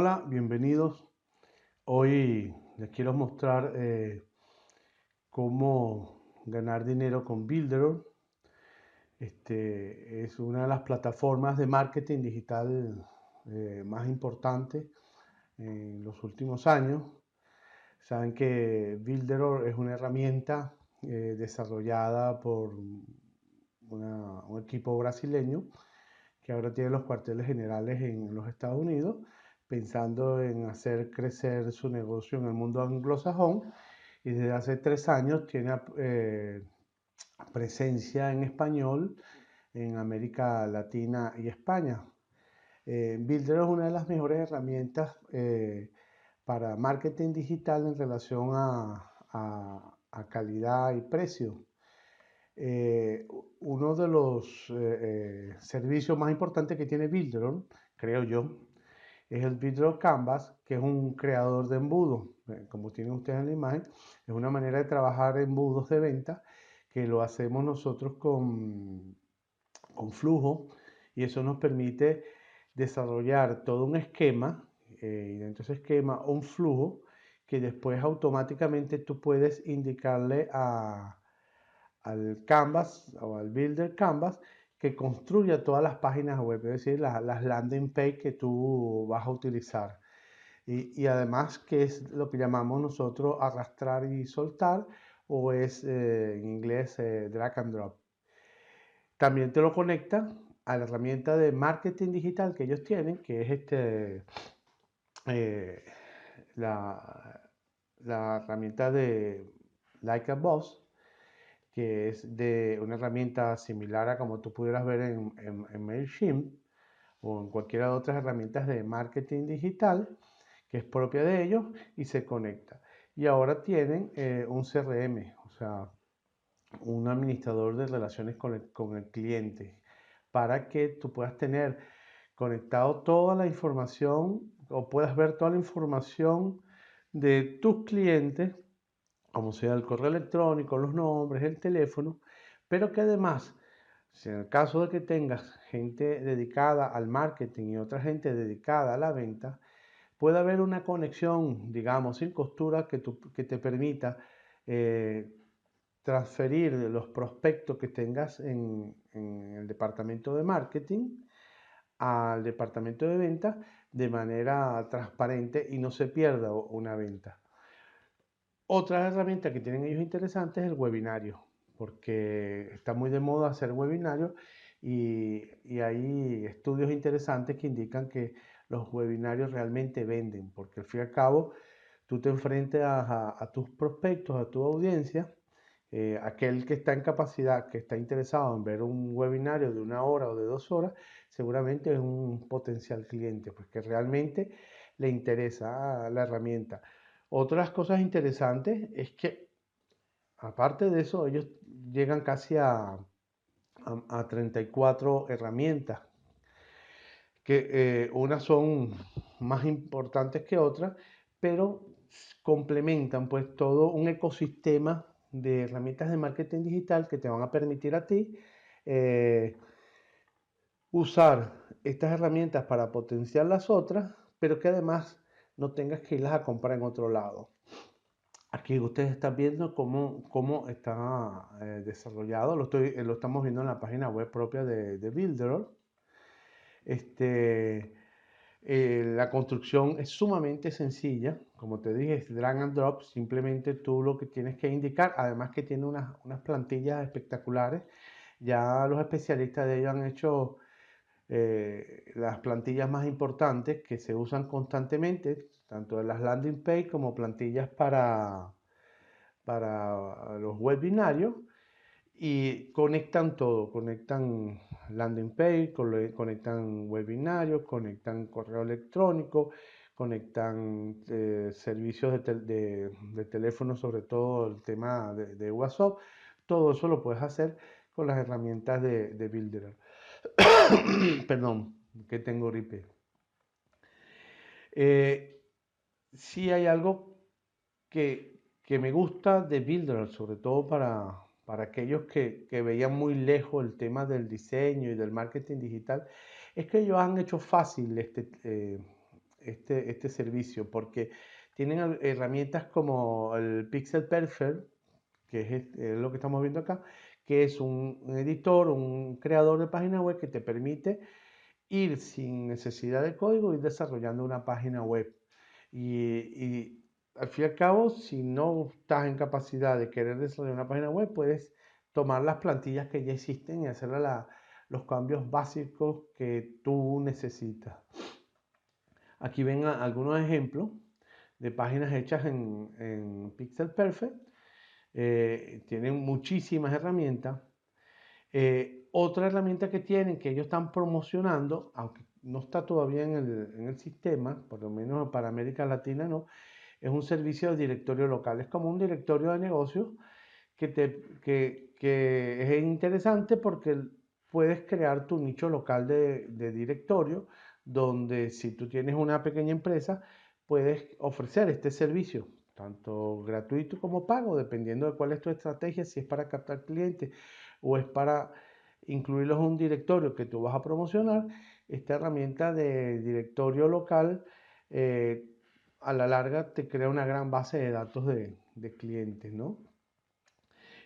Hola, bienvenidos. Hoy les quiero mostrar eh, cómo ganar dinero con Builder. Este, es una de las plataformas de marketing digital eh, más importantes en los últimos años. Saben que Builder es una herramienta eh, desarrollada por un equipo brasileño que ahora tiene los cuarteles generales en los Estados Unidos pensando en hacer crecer su negocio en el mundo anglosajón y desde hace tres años tiene eh, presencia en español en América Latina y España. Eh, Builder es una de las mejores herramientas eh, para marketing digital en relación a, calidad y precio. uno de los servicios más importantes que tiene Builder, creo yo, es el Vidro Canvas, que es un creador de embudos. Eh, como tienen ustedes en la imagen, es una manera de trabajar embudos de venta que lo hacemos nosotros con, con flujo y eso nos permite desarrollar todo un esquema eh, y dentro de ese esquema un flujo que después automáticamente tú puedes indicarle a, al Canvas o al Builder Canvas que construya todas las páginas web, es decir, las, landing page que tú vas a utilizar. Y, además, que es lo que llamamos nosotros arrastrar y soltar, o es eh, en inglés eh, drag and drop. También te lo conecta a la herramienta de marketing digital que ellos tienen, que es este, eh, la, la herramienta de Like a Boss, que es de una herramienta similar a como tú pudieras ver en, en, MailChimp o en cualquiera de otras herramientas de marketing digital, que es propia de ellos y se conecta. Y ahora tienen eh, un CRM, o sea, un administrador de relaciones con el, con el cliente, para que tú puedas tener conectado toda la información o puedas ver toda la información de tus clientes como sea el correo electrónico, los nombres, el teléfono, pero que además, si en el caso de que tengas gente dedicada al marketing y otra gente dedicada a la venta, puede haber una conexión, digamos, sin costura que, te permita eh, transferir los prospectos que tengas en, en el departamento de marketing al departamento de venta de manera transparente y no se pierda una venta. Otra herramienta que tienen ellos interesante es el webinario, porque está muy de moda hacer webinarios y, hay estudios interesantes que indican que los webinarios realmente venden, porque al fin y al cabo tú te enfrentas a, tus prospectos, a tu audiencia, eh, aquel que está en capacidad, que está interesado en ver un webinario de una hora o de dos horas, seguramente es un potencial cliente, pues que realmente le interesa la herramienta. Otras cosas interesantes es que, aparte de eso, ellos llegan casi a, a, 34 herramientas, que eh, unas son más importantes que otras, pero complementan pues todo un ecosistema de herramientas de marketing digital que te van a permitir a ti eh, usar estas herramientas para potenciar las otras, pero que además no tengas que irlas a comprar en otro lado. Aquí ustedes están viendo cómo, cómo está eh, desarrollado, lo, estoy, lo estamos viendo en la página web propia de, de Builder. Este, eh, la construcción es sumamente sencilla, como te dije, es drag and drop, simplemente tú lo que tienes que indicar, además que tiene unas, unas plantillas espectaculares, ya los especialistas de ellos han hecho eh, las plantillas más importantes que se usan constantemente, tanto en las landing page como plantillas para, para los webinarios y conectan todo, conectan landing page, conectan webinarios, conectan correo electrónico, conectan eh, servicios de, teléfono, sobre todo el tema de, WhatsApp, todo eso lo puedes hacer con las herramientas de, de Builder. Perdón, que tengo gripe. Eh, sí hay algo que, me gusta de Builder, sobre todo para, para aquellos que, veían muy lejos el tema del diseño y del marketing digital, es que ellos han hecho fácil este, eh, este, este servicio porque tienen herramientas como el Pixel Perfect, que es lo que estamos viendo acá, que es un editor, un creador de página web que te permite ir sin necesidad de código, ir desarrollando una página web. Y, al fin y al cabo, si no estás en capacidad de querer desarrollar una página web, puedes tomar las plantillas que ya existen y hacer los cambios básicos que tú necesitas. Aquí ven algunos ejemplos de páginas hechas en, Pixel Perfect. Eh, tienen muchísimas herramientas. Eh, otra herramienta que tienen, que ellos están promocionando, aunque no está todavía en el, sistema, por lo menos para América Latina no, es un servicio de directorio local. Es como un directorio de negocios que, te, que, que es interesante porque puedes crear tu nicho local de, de, directorio, donde si tú tienes una pequeña empresa, puedes ofrecer este servicio, tanto gratuito como pago, dependiendo de cuál es tu estrategia, si es para captar clientes o es para incluirlos en un directorio que tú vas a promocionar, esta herramienta de directorio local eh, a la larga te crea una gran base de datos de, clientes, ¿no?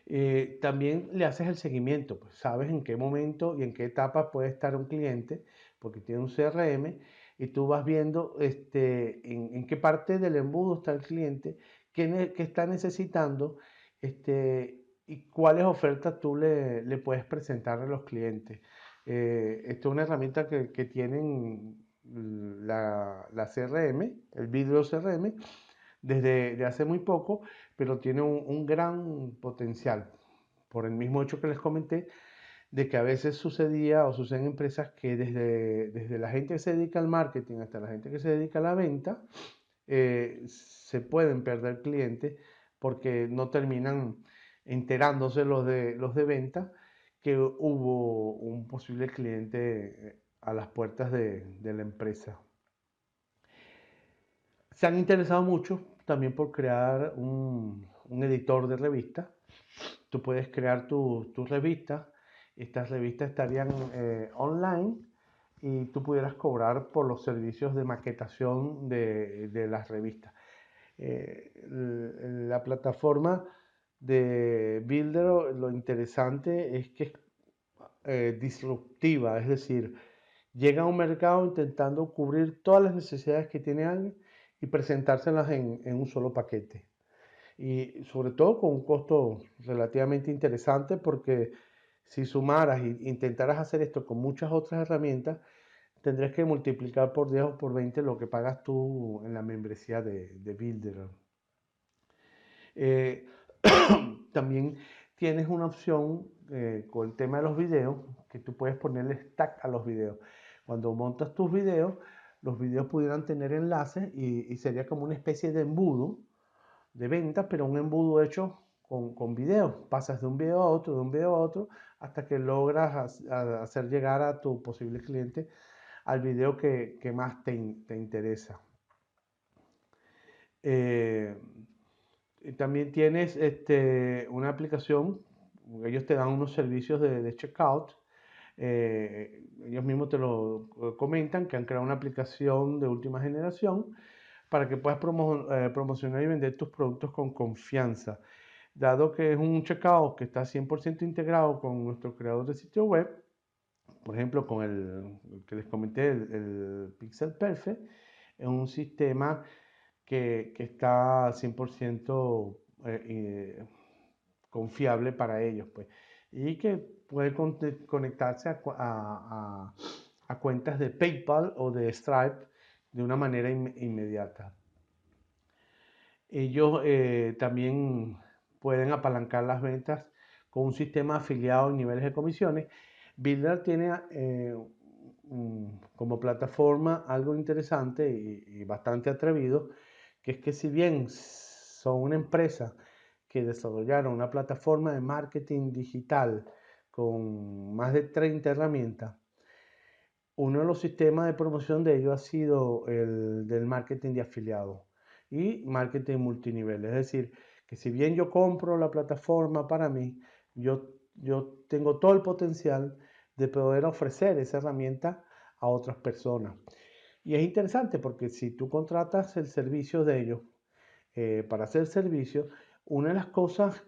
Eh, también le haces el seguimiento, pues sabes en qué momento y en qué etapa puede estar un cliente, porque tiene un CRM, y tú vas viendo este, en, qué parte del embudo está el cliente, qué, qué está necesitando, este, y cuáles ofertas tú le, le puedes presentar a los clientes. Eh, esto es una herramienta que, que tienen la, la, CRM, el video CRM, desde hace muy poco, pero tiene un, un, gran potencial. Por el mismo hecho que les comenté, de que a veces sucedía o suceden empresas que desde, desde la gente que se dedica al marketing hasta la gente que se dedica a la venta, eh, se pueden perder clientes porque no terminan enterándose los de, los de venta que hubo un posible cliente a las puertas de, la empresa. Se han interesado mucho también por crear un, editor de revista. Tú puedes crear tu, tu revista. Estas revistas estarían eh, online y tú pudieras cobrar por los servicios de maquetación de, las revistas. Eh, la plataforma de Builder lo interesante es que es eh, disruptiva, es decir, llega a un mercado intentando cubrir todas las necesidades que tiene alguien y presentárselas en, en un solo paquete. Y sobre todo con un costo relativamente interesante porque si sumaras e intentaras hacer esto con muchas otras herramientas, tendrías que multiplicar por 10 o por 20 lo que pagas tú en la membresía de, de Builder. Eh, También tienes una opción eh, con el tema de los videos, que tú puedes ponerle stack a los videos. Cuando montas tus videos, los videos pudieran tener enlaces y, sería como una especie de embudo de venta, pero un embudo hecho con, con videos. Pasas de un video a otro, de un video a otro, hasta que logras hacer llegar a tu posible cliente al video que, más te, interesa. Eh, también tienes este, una aplicación, ellos te dan unos servicios de, checkout. Eh, ellos mismos te lo eh, comentan que han creado una aplicación de última generación para que puedas eh, promocionar y vender tus productos con confianza. Dado que es un checkout que está 100% integrado con nuestro creador de sitio web, por ejemplo, con el, que les comenté, el, el Pixel Perfect, es un sistema que, que está 100% eh, eh, confiable para ellos, pues, y que puede conectarse a, a, a, cuentas de PayPal o de Stripe de una manera inmediata. Ellos eh, también pueden apalancar las ventas con un sistema afiliado en niveles de comisiones. Builder tiene como plataforma algo interesante y, y bastante atrevido, que es que si bien son una empresa que desarrollaron una plataforma de marketing digital con más de 30 herramientas, uno de los sistemas de promoción de ellos ha sido el del marketing de afiliados y marketing multinivel. Es decir, que si bien yo compro la plataforma para mí, yo, yo tengo todo el potencial de poder ofrecer esa herramienta a otras personas. Y es interesante porque si tú contratas el servicio de ellos eh, para hacer servicio, una de las cosas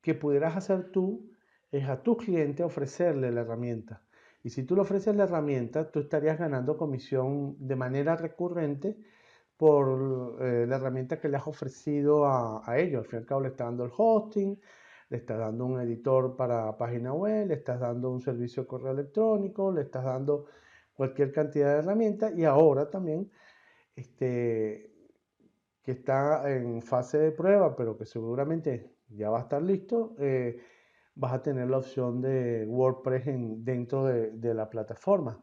que pudieras hacer tú es a tu cliente ofrecerle la herramienta. Y si tú le ofreces la herramienta, tú estarías ganando comisión de manera recurrente por eh, la herramienta que le has ofrecido a, ellos. Al fin y al cabo le estás dando el hosting, le estás dando un editor para página web, le estás dando un servicio de correo electrónico, le estás dando cualquier cantidad de herramientas y ahora también este, que está en fase de prueba, pero que seguramente ya va a estar listo, eh, vas a tener la opción de WordPress dentro de, la plataforma.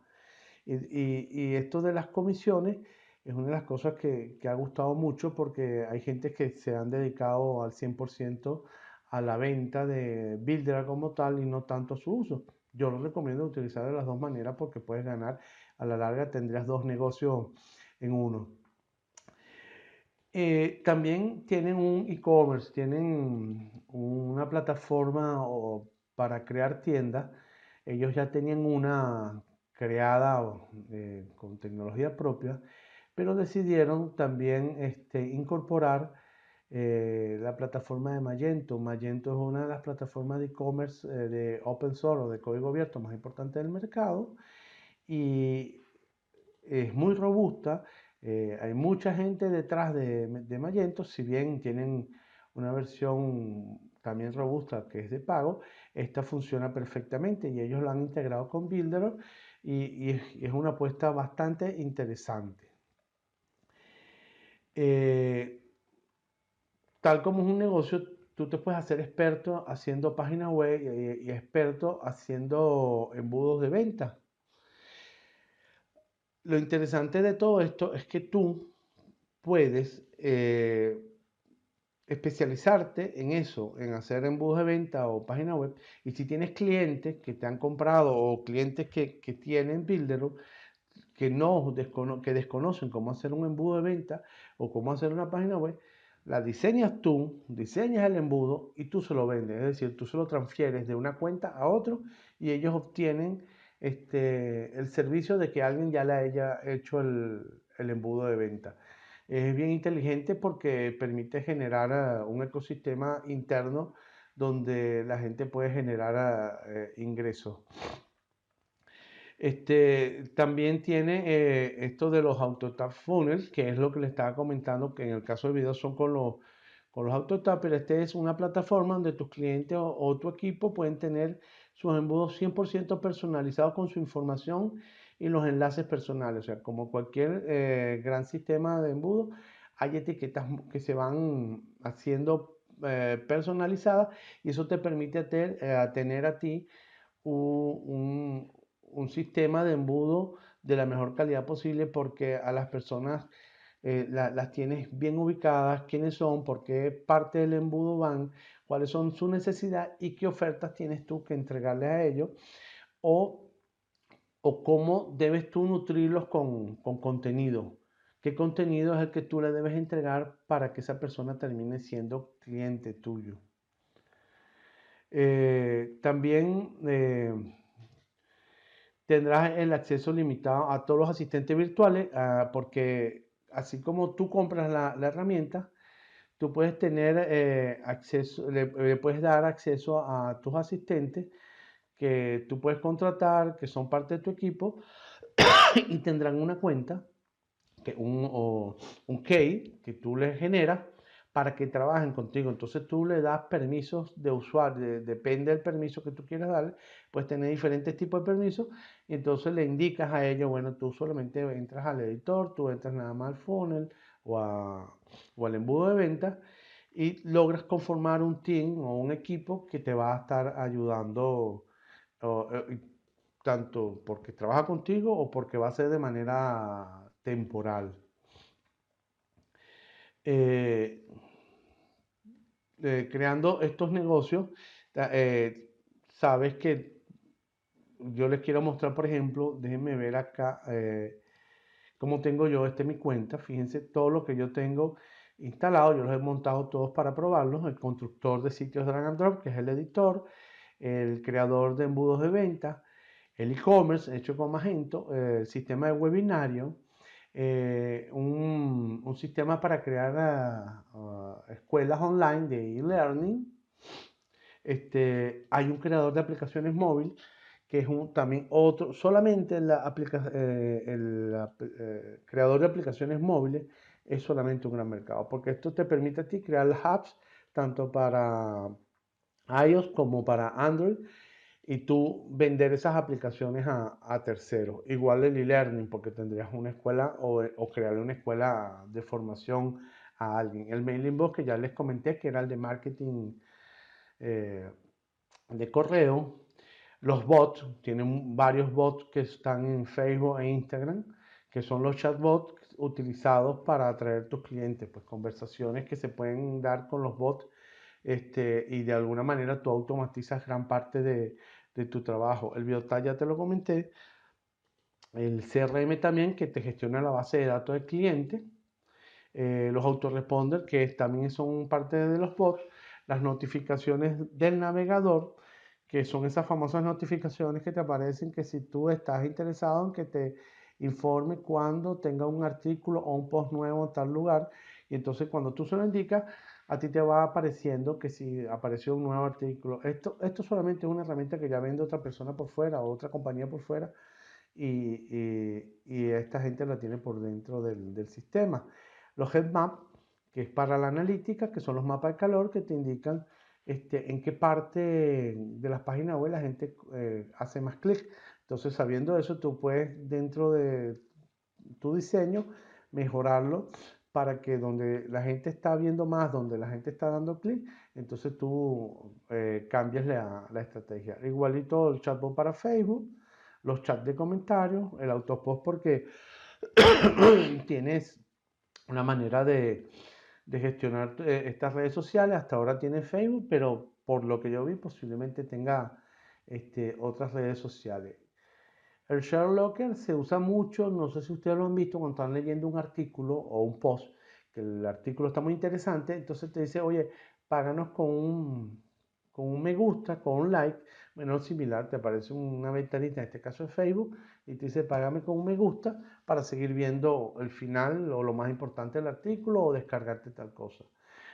Y, esto de las comisiones es una de las cosas que, ha gustado mucho porque hay gente que se han dedicado al 100% a la venta de Builder como tal y no tanto a su uso. Yo lo recomiendo utilizar de las dos maneras porque puedes ganar, a la larga tendrías dos negocios en uno. Eh, también tienen un e-commerce, tienen una plataforma para crear tiendas. Ellos ya tenían una creada eh, con tecnología propia, pero decidieron también este, incorporar eh, la plataforma de Magento. Magento es una de las plataformas de e-commerce de open source o de código abierto más importantes del mercado y es muy robusta eh, hay mucha gente detrás de, Magento, si bien tienen una versión también robusta que es de pago, esta funciona perfectamente y ellos lo han integrado con Builder y, es, una apuesta bastante interesante. Eh, tal como es un negocio, tú te puedes hacer experto haciendo páginas web y, experto haciendo embudos de venta lo interesante de todo esto es que tú puedes eh, especializarte en eso, en hacer embudos de venta o página web. Y si tienes clientes que te han comprado o clientes que, tienen Builder que no que desconocen cómo hacer un embudo de venta o cómo hacer una página web, la diseñas tú, diseñas el embudo y tú se lo vendes. Es decir, tú se lo transfieres de una cuenta a otro y ellos obtienen este, el servicio de que alguien ya le haya hecho el, embudo de venta. Es bien inteligente porque permite generar eh, un ecosistema interno donde la gente puede generar eh, ingresos. Este, también tiene eh, esto de los autotap funnels, que es lo que le estaba comentando, que en el caso de videos son con los, con los autotap, pero este es una plataforma donde tus clientes o tu equipo pueden tener sus embudos 100% personalizados con su información y los enlaces personales. O sea, como cualquier eh, gran sistema de embudo, hay etiquetas que se van haciendo eh, personalizadas y eso te permite eh, tener a ti un, sistema de embudo de la mejor calidad posible porque a las personas las tienes bien ubicadas, quiénes son, por qué parte del embudo van, cuáles son sus necesidades y qué ofertas tienes tú que entregarle a ellos o, o cómo debes tú nutrirlos con, con contenido. ¿Qué contenido es el que tú le debes entregar para que esa persona termine siendo cliente tuyo? Eh, también eh, tendrás el acceso limitado a todos los asistentes virtuales, ah, porque así como tú compras la, herramienta, tú puedes tener eh, acceso, le, puedes dar acceso a tus asistentes que tú puedes contratar, que son parte de tu equipo y tendrán una cuenta, que un, o, un key que tú les generas para que trabajen contigo. Entonces tú le das permisos de usuario, depende del permiso que tú quieras darle, puedes tener diferentes tipos de permisos y entonces le indicas a ellos, bueno, tú solamente entras al editor, tú entras nada más al funnel, o, al embudo de ventas y logras conformar un team o un equipo que te va a estar ayudando eh, tanto porque trabaja contigo o porque va a ser de manera temporal. Eh, eh, creando estos negocios, sabes que yo les quiero mostrar, por ejemplo, déjenme ver acá, como tengo yo, este mi cuenta, fíjense todo lo que yo tengo instalado, yo los he montado todos para probarlos, el constructor de sitios drag and drop, que es el editor, el creador de embudos de venta, el e-commerce hecho con Magento, el sistema de webinario, eh, un, sistema para crear ah, ah, escuelas online de e-learning. Este, hay un creador de aplicaciones móviles que es también otro, solamente la eh, el eh, creador de aplicaciones móviles es solamente un gran mercado, porque esto te permite a ti crear hubs tanto para iOS como para Android y tú vender esas aplicaciones a, terceros. Igual el e-learning, porque tendrías una escuela o, o crearle una escuela de formación a alguien. El mailing box que ya les comenté, que era el de marketing eh, de correo. Los bots, tienen varios bots que están en Facebook e Instagram, que son los chatbots utilizados para atraer tus clientes, pues conversaciones que se pueden dar con los bots este, y de alguna manera tú automatizas gran parte de, tu trabajo. El Biotal ya te lo comenté, el CRM también que te gestiona la base de datos del cliente, eh, los autoresponders que también son parte de los bots, las notificaciones del navegador, que son esas famosas notificaciones que te aparecen que si tú estás interesado en que te informe cuando tenga un artículo o un post nuevo en tal lugar, y entonces cuando tú se lo indicas, a ti te va apareciendo que si apareció un nuevo artículo. Esto, esto solamente es una herramienta que ya vende otra persona por fuera o otra compañía por fuera y, y, esta gente la tiene por dentro del, del sistema. Los headmap, que es para la analítica, que son los mapas de calor que te indican este, en qué parte de las páginas web la gente eh, hace más clic. Entonces, sabiendo eso, tú puedes dentro de tu diseño mejorarlo para que donde la gente está viendo más, donde la gente está dando clic, entonces tú eh, cambies la, estrategia. Igualito el chatbot para Facebook, los chats de comentarios, el autopost porque tienes una manera de, de gestionar eh, estas redes sociales. Hasta ahora tiene Facebook, pero por lo que yo vi posiblemente tenga este, otras redes sociales. El share locker se usa mucho, no sé si ustedes lo han visto cuando están leyendo un artículo o un post, que el artículo está muy interesante, entonces te dice, oye, páganos con un, con un me gusta, con un like, bueno, similar, te aparece una ventanita, en este caso es Facebook, y te dice, págame con un me gusta para seguir viendo el final o lo más importante del artículo o descargarte tal cosa.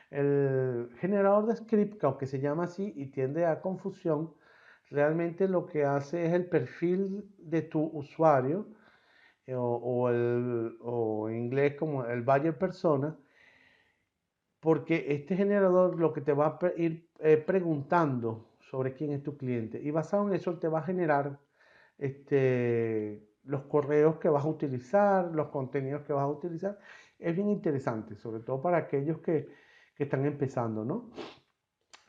El generador de script, aunque se llama así y tiende a confusión, realmente lo que hace es el perfil de tu usuario eh, o, el, en inglés como el buyer persona, porque este generador lo que te va a ir eh, preguntando sobre quién es tu cliente y basado en eso te va a generar este, los correos que vas a utilizar, los contenidos que vas a utilizar. Es bien interesante, sobre todo para aquellos que, que están empezando, ¿no?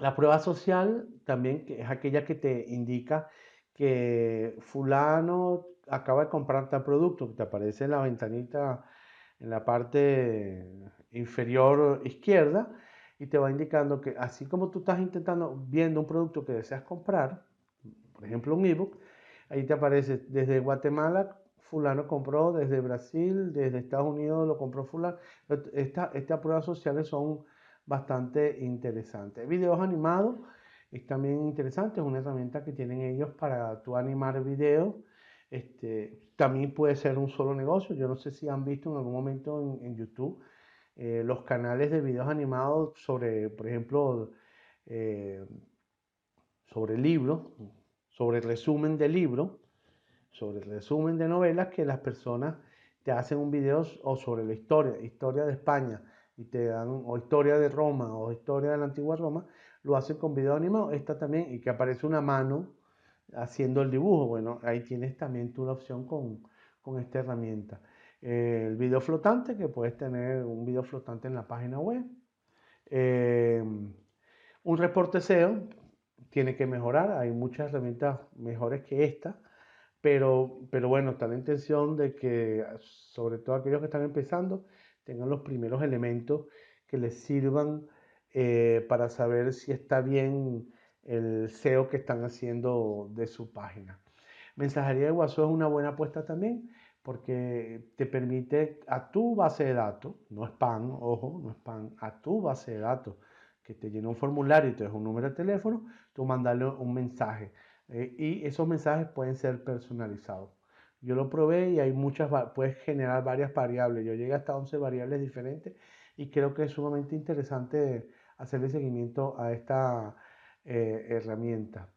La prueba social también es aquella que te indica que fulano acaba de comprar tal producto, que te aparece en la ventanita en la parte inferior izquierda y te va indicando que así como tú estás intentando viendo un producto que deseas comprar, por ejemplo un ebook, ahí te aparece desde Guatemala fulano compró, desde Brasil, desde Estados Unidos lo compró fulano. estas pruebas sociales son bastante interesante. Videos animados es también interesante, es una herramienta que tienen ellos para tú animar videos. Este, también puede ser un solo negocio. Yo no sé si han visto en algún momento en, YouTube eh, los canales de videos animados sobre, por ejemplo, eh, sobre libros, sobre resumen de libros, sobre resumen de novelas que las personas te hacen un video o sobre la historia, historia de España, y te dan o historia de Roma o historia de la antigua Roma, lo hacen con video animado. Esta también, y que aparece una mano haciendo el dibujo. Bueno, ahí tienes también tú la opción con, con esta herramienta. el video flotante, que puedes tener un video flotante en la página web. Eh, un reporte SEO tiene que mejorar. Hay muchas herramientas mejores que esta. Pero, pero bueno, está la intención de que, sobre todo aquellos que están empezando, tengan los primeros elementos que les sirvan eh, para saber si está bien el SEO que están haciendo de su página. Mensajería de WhatsApp es una buena apuesta también porque te permite a tu base de datos, no spam, ojo, no spam, a tu base de datos que te llena un formulario y te deja un número de teléfono, tú mandarle un mensaje. Eh, y esos mensajes pueden ser personalizados. Yo lo probé y hay muchas, puedes generar varias variables. Yo llegué hasta 11 variables diferentes y creo que es sumamente interesante hacerle seguimiento a esta eh, herramienta.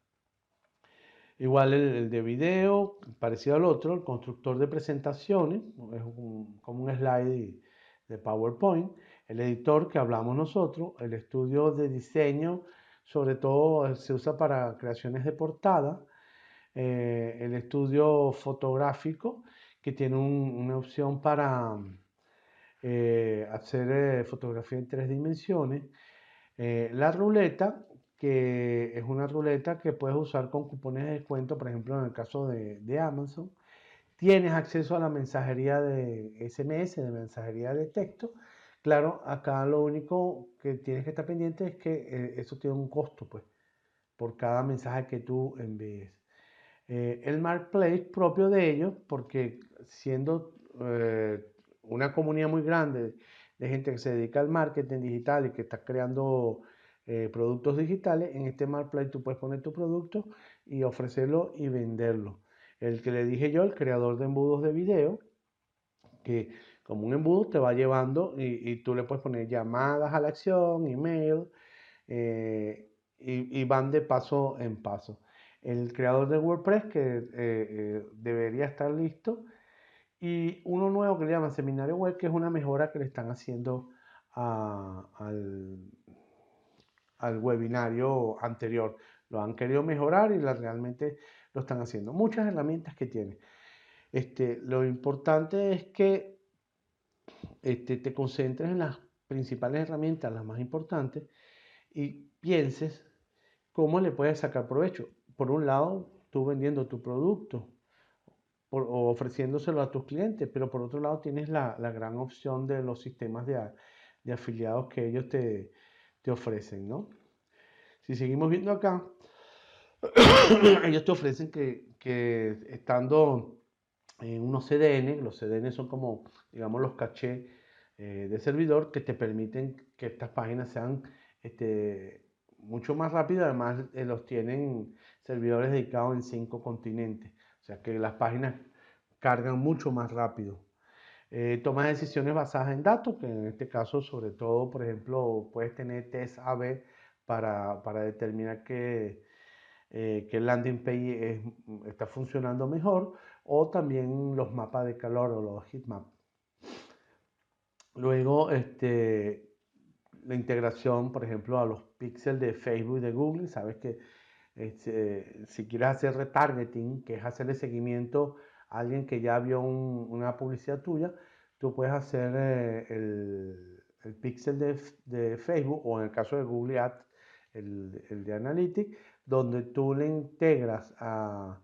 Igual el, de video, parecido al otro, el constructor de presentaciones, es como un slide de PowerPoint, el editor que hablamos nosotros, el estudio de diseño, sobre todo se usa para creaciones de portada, eh, el estudio fotográfico, que tiene una opción para eh, hacer eh, fotografía en tres dimensiones, la ruleta, que es una ruleta que puedes usar con cupones de descuento, por ejemplo, en el caso de, Amazon. Tienes acceso a la mensajería de SMS, de mensajería de texto, Claro, acá lo único que tienes que estar pendiente es que eso tiene un costo, pues, por cada mensaje que tú envíes. Eh, el marketplace propio de ellos, porque siendo eh, una comunidad muy grande de gente que se dedica al marketing digital y que está creando productos digitales, en este marketplace tú puedes poner tu producto y ofrecerlo y venderlo. El que le dije yo, el creador de embudos de video, que como un embudo te va llevando y, tú le puedes poner llamadas a la acción, email, eh, y, van de paso en paso. El creador de WordPress que eh, eh, debería estar listo y uno nuevo que le llaman Seminario Web, que es una mejora que le están haciendo al, al webinario anterior. Lo han querido mejorar y la, realmente lo están haciendo. Muchas herramientas que tiene. Este, lo importante es que este, te concentres en las principales herramientas, las más importantes, y pienses cómo le puedes sacar provecho. Por un lado, tú vendiendo tu producto o ofreciéndoselo a tus clientes, pero por otro lado tienes la, gran opción de los sistemas de, afiliados que ellos te, ofrecen, ¿no? Si seguimos viendo acá, ellos te ofrecen que, que estando en unos CDN, los CDN son como, digamos, los cachés eh, de servidor que te permiten que estas páginas sean este, mucho más rápidas, además eh, los tienen servidores dedicados en cinco continentes, o sea que las páginas cargan mucho más rápido. Eh, tomas decisiones basadas en datos, que en este caso sobre todo, por ejemplo, puedes tener test AB para, para determinar que, que el landing page está funcionando mejor o también los mapas de calor o los heatmaps. Luego, este, la integración, por ejemplo, a los píxeles de Facebook y de Google. Sabes que este, si quieres hacer retargeting, que es hacerle seguimiento a alguien que ya vio una publicidad tuya, tú puedes hacer eh, el, el pixel de, de, Facebook o en el caso de Google Ads, el, el de Analytics, donde tú le integras a,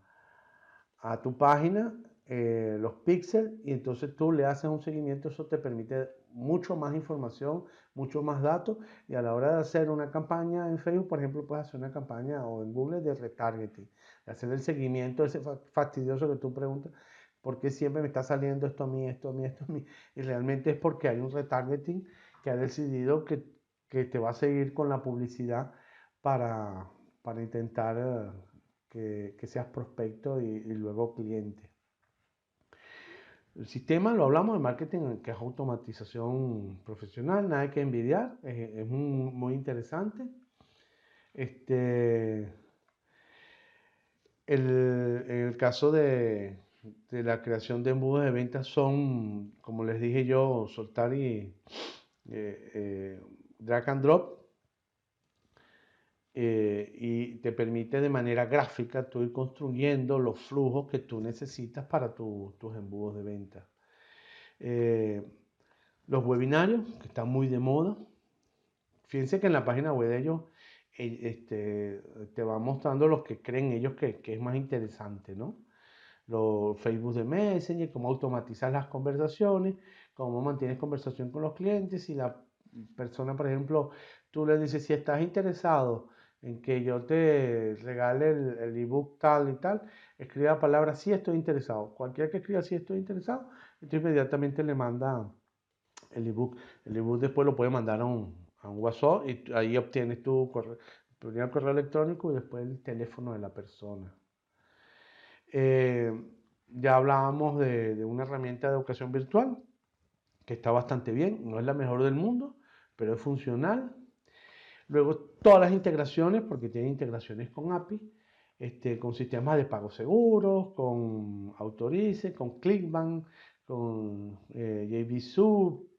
a tu página eh, los píxeles y entonces tú le haces un seguimiento, eso te permite mucho más información, mucho más datos y a la hora de hacer una campaña en Facebook, por ejemplo, puedes hacer una campaña o en Google de retargeting, de hacer el seguimiento ese fastidioso que tú preguntas, ¿por qué siempre me está saliendo esto a mí, esto a mí, esto a mí? Y realmente es porque hay un retargeting que ha decidido que, que te va a seguir con la publicidad para, para intentar... Eh, que, seas prospecto y, luego cliente. El sistema lo hablamos de marketing, que es automatización profesional, nada que envidiar, es, muy, interesante. Este, el, en el caso de, la creación de embudos de ventas son, como les dije yo, soltar y eh, eh, drag and drop eh, y te permite de manera gráfica tú ir construyendo los flujos que tú necesitas para tus embudos de venta. Eh, los webinarios, que están muy de moda. Fíjense que en la página web de ellos eh, este, te va mostrando los que creen ellos que, es más interesante, ¿no? Los Facebook de Messenger, cómo automatizar las conversaciones, cómo mantienes conversación con los clientes. Si la persona, por ejemplo, tú le dices, si estás interesado en que yo te regale el, ebook tal y tal, escriba la palabra si estoy interesado. Cualquiera que escriba si estoy interesado, entonces inmediatamente le manda el ebook. El ebook después lo puede mandar a un, a un WhatsApp y ahí obtienes tu correo, primero correo electrónico y después el teléfono de la persona. Eh, ya hablábamos de, una herramienta de educación virtual que está bastante bien, no es la mejor del mundo, pero es funcional. Luego todas las integraciones, porque tiene integraciones con API, este, con sistemas de pago seguros, con Autorice, con Clickbank, con eh,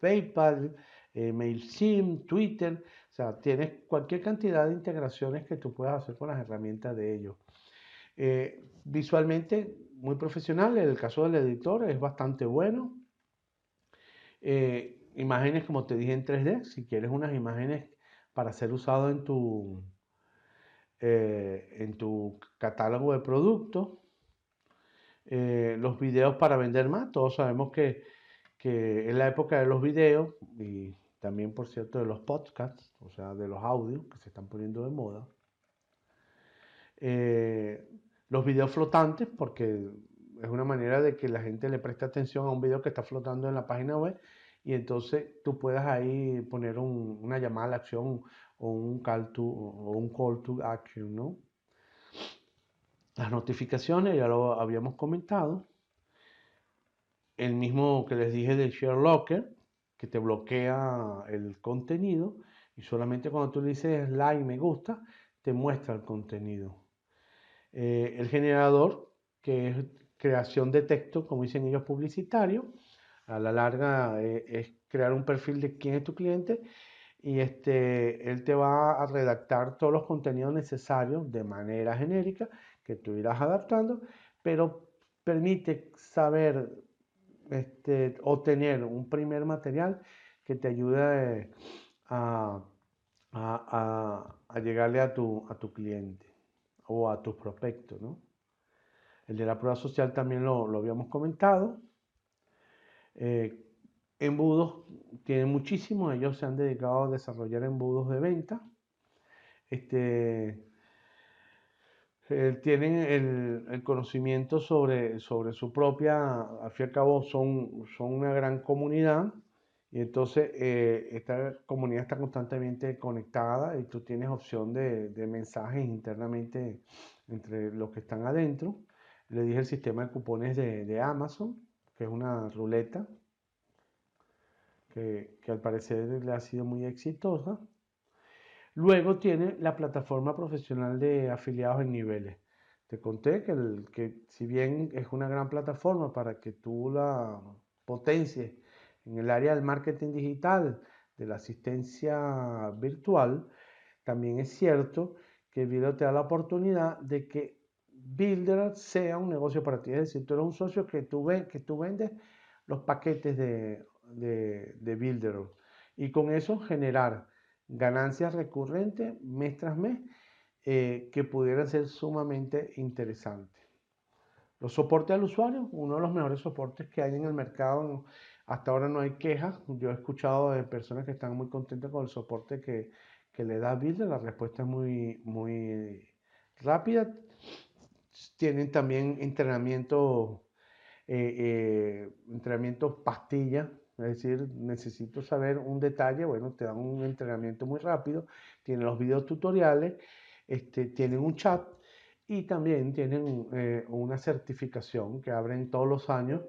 PayPal, eh, MailChimp, Twitter. O sea, tienes cualquier cantidad de integraciones que tú puedas hacer con las herramientas de ellos. Eh, visualmente muy profesional, en el caso del editor es bastante bueno. Eh, imágenes, como te dije, en 3D, si quieres unas imágenes para ser usado en tu, eh, en tu catálogo de productos. los videos para vender más, todos sabemos que, que en la época de los videos y también, por cierto, de los podcasts, o sea, de los audios que se están poniendo de moda, eh, los videos flotantes, porque es una manera de que la gente le preste atención a un video que está flotando en la página web y entonces tú puedas ahí poner una llamada a la acción o un call to, o un call to action, ¿no? Las notificaciones, ya lo habíamos comentado. El mismo que les dije de Share Locker, que te bloquea el contenido y solamente cuando tú le dices like, me gusta, te muestra el contenido. Eh, el generador, que es creación de texto, como dicen ellos, publicitario. A la larga eh, es crear un perfil de quién es tu cliente y este, él te va a redactar todos los contenidos necesarios de manera genérica que tú irás adaptando, pero permite saber este, obtener un primer material que te ayude a, a llegarle a tu, a tu cliente o a tus prospectos, ¿no? El de la prueba social también lo, habíamos comentado. Eh, embudos tienen muchísimos, ellos se han dedicado a desarrollar embudos de venta. Este, eh, tienen el, conocimiento sobre, sobre su propia, al fin y al cabo son, son una gran comunidad y entonces eh, esta comunidad está constantemente conectada y tú tienes opción de, de, mensajes internamente entre los que están adentro. Le dije el sistema de cupones de, de Amazon, que es una ruleta, que, que, al parecer le ha sido muy exitosa. Luego tiene la plataforma profesional de afiliados en niveles. Te conté que, el, que si bien es una gran plataforma para que tú la potencies en el área del marketing digital, de la asistencia virtual, también es cierto que el video te da la oportunidad de que Builder sea un negocio para ti. Es decir, tú eres un socio que tú, que vendes los paquetes de, de, Builder y con eso generar ganancias recurrentes mes tras mes eh, que pudieran ser sumamente interesantes. Los soportes al usuario, uno de los mejores soportes que hay en el mercado hasta ahora no hay quejas. Yo he escuchado de personas que están muy contentas con el soporte que, le da Builder. La respuesta es muy, muy rápida. Tienen también entrenamiento, eh, eh, entrenamiento pastilla. Es decir, necesito saber un detalle. Bueno, te dan un entrenamiento muy rápido. Tienen los videos tutoriales. Este, tienen un chat y también tienen eh, una certificación que abren todos los años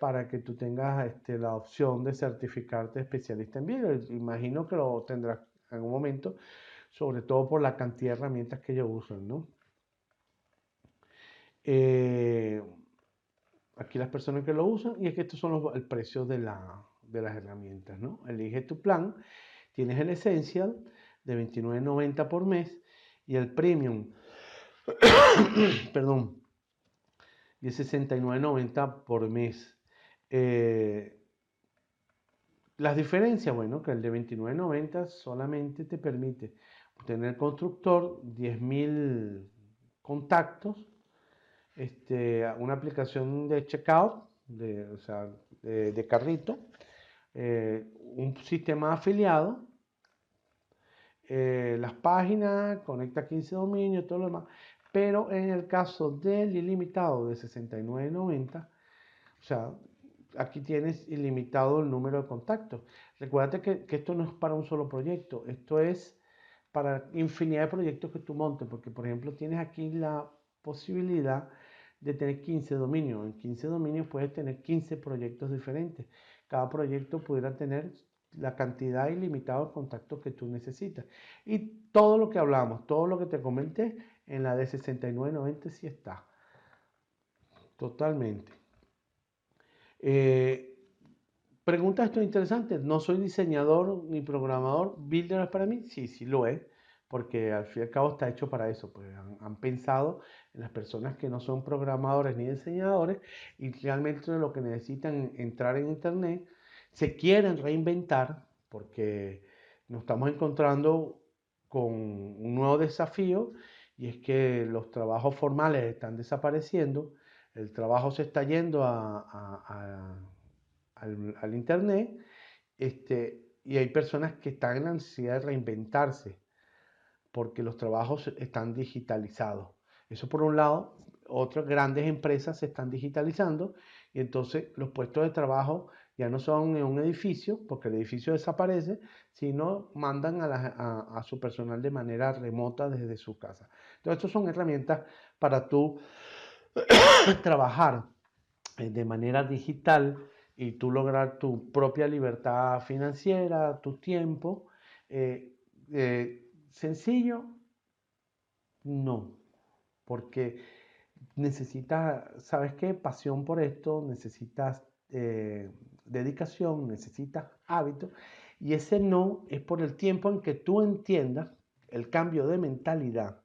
para que tú tengas este, la opción de certificarte especialista en vídeo. Imagino que lo tendrás en algún momento, sobre todo por la cantidad de herramientas que ellos usan, ¿no? Eh, aquí las personas que lo usan, y es que estos son los, el precio de, la, de las herramientas, ¿no? Elige tu plan, tienes el Essential de $29.90 por mes y el Premium, perdón, es $69.90 por mes. Eh, las diferencias, bueno, que el de 29.90 solamente te permite obtener constructor, 10.000 contactos, este, una aplicación de checkout, de, carrito, eh, un sistema afiliado, eh, las páginas, conecta 15 dominios, todo lo demás. Pero en el caso del ilimitado de 69.90, o sea, aquí tienes ilimitado el número de contactos. Recuérdate que, esto no es para un solo proyecto, esto es para infinidad de proyectos que tú montes, porque por ejemplo tienes aquí la posibilidad de tener 15 dominios. En 15 dominios puedes tener 15 proyectos diferentes. Cada proyecto pudiera tener la cantidad ilimitada de contactos que tú necesitas. Y todo lo que hablamos, todo lo que te comenté en la de 6990 sí está. Totalmente. Eh, pregunta esto interesante. No soy diseñador ni programador. ¿Builder es para mí? Sí, sí lo es. Porque al fin y al cabo está hecho para eso. Pues han, pensado en las personas que no son programadores ni diseñadores y realmente lo que necesitan entrar en Internet se quieren reinventar porque nos estamos encontrando con un nuevo desafío y es que los trabajos formales están desapareciendo, el trabajo se está yendo al, Internet este, y hay personas que están en la necesidad de reinventarse porque los trabajos están digitalizados. Eso por un lado, otras grandes empresas se están digitalizando y entonces los puestos de trabajo ya no son en un edificio, porque el edificio desaparece, sino mandan a, su personal de manera remota desde su casa. Entonces, estas son herramientas para tú trabajar eh, de manera digital y tú lograr tu propia libertad financiera, tu tiempo. Eh, eh, ¿Sencillo? No, porque necesitas, ¿sabes qué? Pasión por esto, necesitas dedicación, necesitas hábito. Y ese no es por el tiempo en que tú entiendas el cambio de mentalidad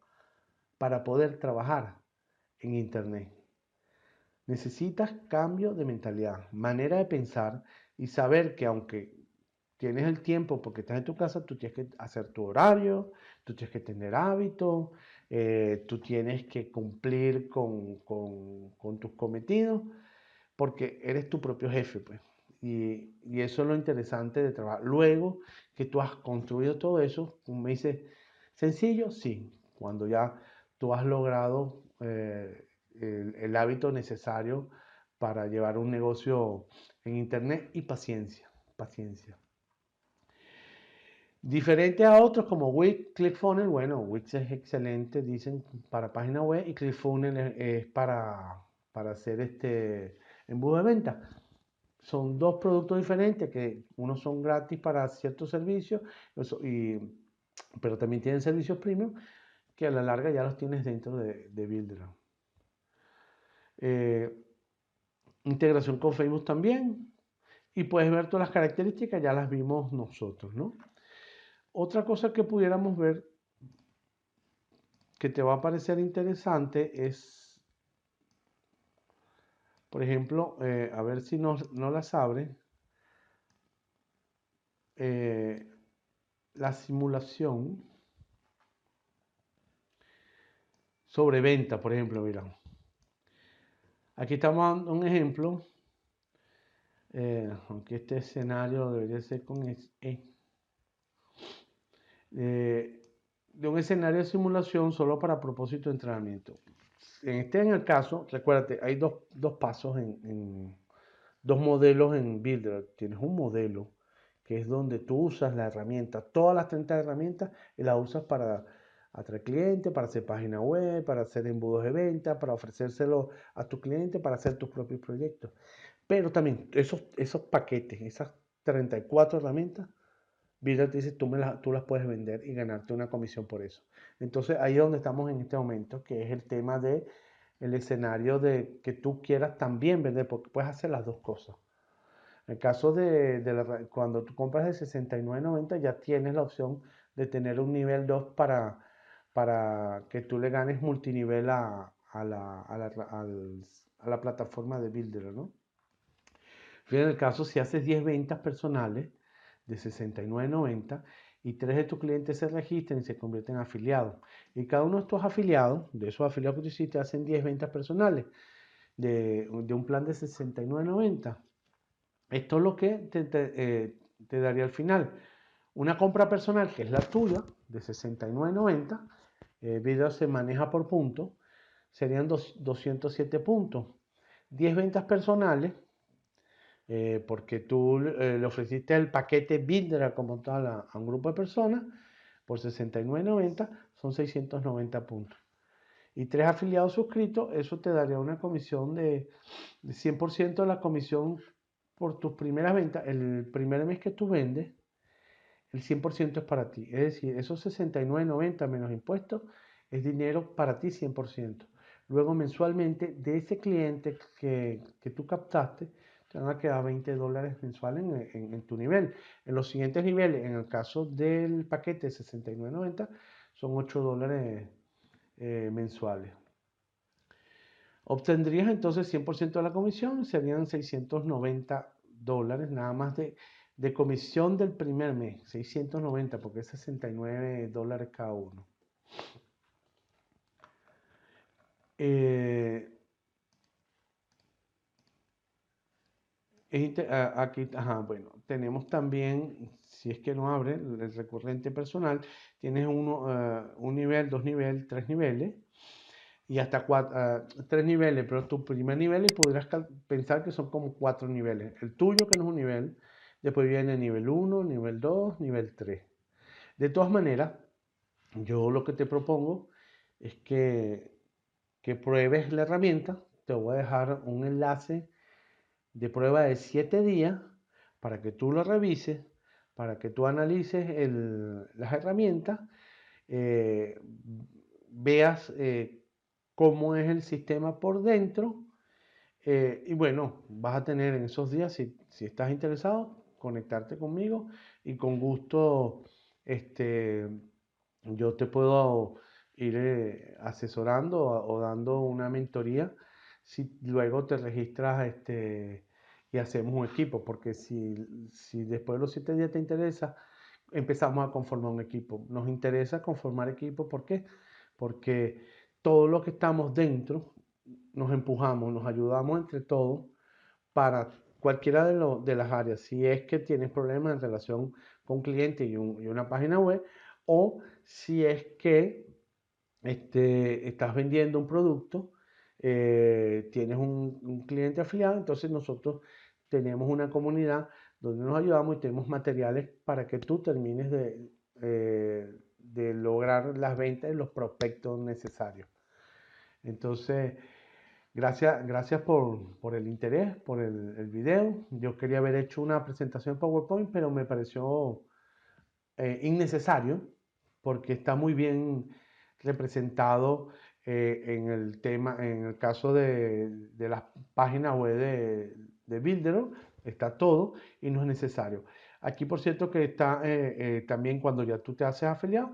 para poder trabajar en Internet. Necesitas cambio de mentalidad, manera de pensar y saber que aunque tienes el tiempo porque estás en tu casa, tú tienes que hacer tu horario, tú tienes que tener hábito, eh, tú tienes que cumplir con, con tus cometidos, porque eres tu propio jefe, pues. Y, eso es lo interesante de trabajar. Luego que tú has construido todo eso, me dice, sencillo, sí, cuando ya tú has logrado eh, el, hábito necesario para llevar un negocio en Internet y paciencia, paciencia. Diferente a otros como Wix, ClickFunnels, bueno, Wix es excelente, dicen, para página web y ClickFunnels es, para, para hacer este embudo de venta son dos productos diferentes que unos son gratis para ciertos servicios, y, pero también tienen servicios premium que a la larga ya los tienes dentro de, de eh, integración con Facebook también. Y puedes ver todas las características, ya las vimos nosotros, ¿no? Otra cosa que pudiéramos ver que te va a parecer interesante es por ejemplo, eh, a ver si no, las abre. Eh, la simulación sobre venta, por ejemplo, mira. Aquí estamos dando un ejemplo, eh, aunque este escenario debería ser con E. de un escenario de simulación solo para propósito de entrenamiento en este en el caso, recuérdate, hay dos, pasos en, dos modelos en Builder. Tienes un modelo que es donde tú usas la herramienta, todas las 30 herramientas y las usas para atraer clientes, para hacer página web, para hacer embudos de venta, para ofrecérselo a tu cliente, para hacer tus propios proyectos. Pero también esos, esos paquetes, esas 34 herramientas, Builder te dice, tú, me las, tú las puedes vender y ganarte una comisión por eso. Entonces ahí es donde estamos en este momento, que es el tema de el escenario de que tú quieras también vender, porque puedes hacer las dos cosas. En el caso de, cuando tú compras de 69.90 ya tienes la opción de tener un nivel 2 para, para que tú le ganes multinivel a, a, la, a, la, a la, plataforma de Builder, ¿no? En el caso, si haces 10 ventas personales de 69.90 y tres de tus clientes se registran y se convierten en afiliados. Y cada uno de estos afiliados, de esos afiliados que tú hiciste, hacen 10 ventas personales de, un plan de 69.90. Esto es lo que te, eh, te, daría al final. Una compra personal que es la tuya, de 69.90, eh, video se maneja por puntos, serían 207 puntos. 10 ventas personales eh, porque tú eh, le ofreciste el paquete Builder como tal a, un grupo de personas por 69.90, son 690 puntos. y tres afiliados suscritos, eso te daría una comisión de, de 100% de la comisión por tus primeras ventas. El primer mes que tú vendes, el 100% es para ti. Es decir, esos 69.90 menos impuestos es dinero para ti 100%. Luego mensualmente de ese cliente que, que tú captaste, te van a quedar 20 dólares mensuales en, tu nivel. En los siguientes niveles, en el caso del paquete de 69.90, son 8 dólares eh, mensuales. Obtendrías entonces 100% de la comisión, serían 690 dólares nada más de, de comisión del primer mes, 690 porque es 69 dólares cada uno. Eh, aquí, bueno, tenemos también, si es que no abre, el recurrente personal, tienes uno, eh, un nivel, dos niveles, tres niveles y hasta cuatro, eh, tres niveles, pero tu primer nivel y podrías pensar que son como cuatro niveles. El tuyo, que no es un nivel, después viene nivel 1, nivel 2, nivel 3. De todas maneras, yo lo que te propongo es que que pruebes la herramienta. Te voy a dejar un enlace de prueba de 7 días para que tú lo revises, para que tú analices las herramientas, eh, veas eh, cómo es el sistema por dentro. Eh, y bueno, vas a tener en esos días, si, si, estás interesado, conectarte conmigo y con gusto este, yo te puedo ir asesorando o, dando una mentoría si luego te registras este, y hacemos un equipo, porque si, si después de los siete días te interesa, empezamos a conformar un equipo. Nos interesa conformar equipo, ¿por qué? Porque todos los que estamos dentro nos empujamos, nos ayudamos entre todos para cualquiera de, de las áreas. Si es que tienes problemas en relación con cliente y, y una página web, o si es que este, estás vendiendo un producto, eh, tienes un, cliente afiliado, entonces nosotros tenemos una comunidad donde nos ayudamos y tenemos materiales para que tú termines de, eh, de lograr las ventas y los prospectos necesarios. Entonces, gracias, gracias por, por el interés, por el, video. Yo quería haber hecho una presentación PowerPoint, pero me pareció eh, innecesario porque está muy bien representado eh, en el tema, en el caso de, de las páginas web de, de está todo y no es necesario. Aquí, por cierto, que está eh, eh, también cuando ya tú te haces afiliado,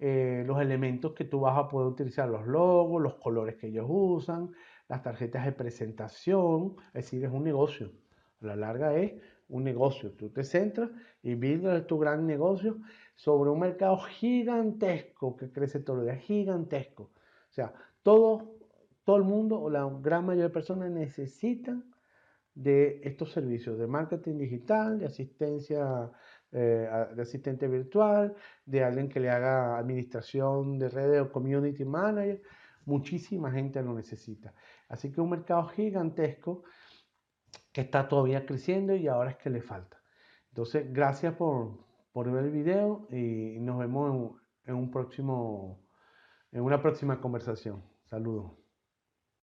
los elementos que tú vas a poder utilizar, los logos, los colores que ellos usan, las tarjetas de presentación, es decir, es un negocio. A la larga es un negocio. Tú te centras y Builder es tu gran negocio sobre un mercado gigantesco que crece todo el día, gigantesco. Sea, todo, todo el mundo o la gran mayoría de personas necesitan de estos servicios de marketing digital, de asistencia, eh, de asistente virtual, de alguien que le haga administración de redes o community manager. Muchísima gente lo necesita. Así que un mercado gigantesco que está todavía creciendo y ahora es que le falta. Entonces, gracias por, por ver el video y nos vemos en, un próximo, en una próxima conversación. Saludos.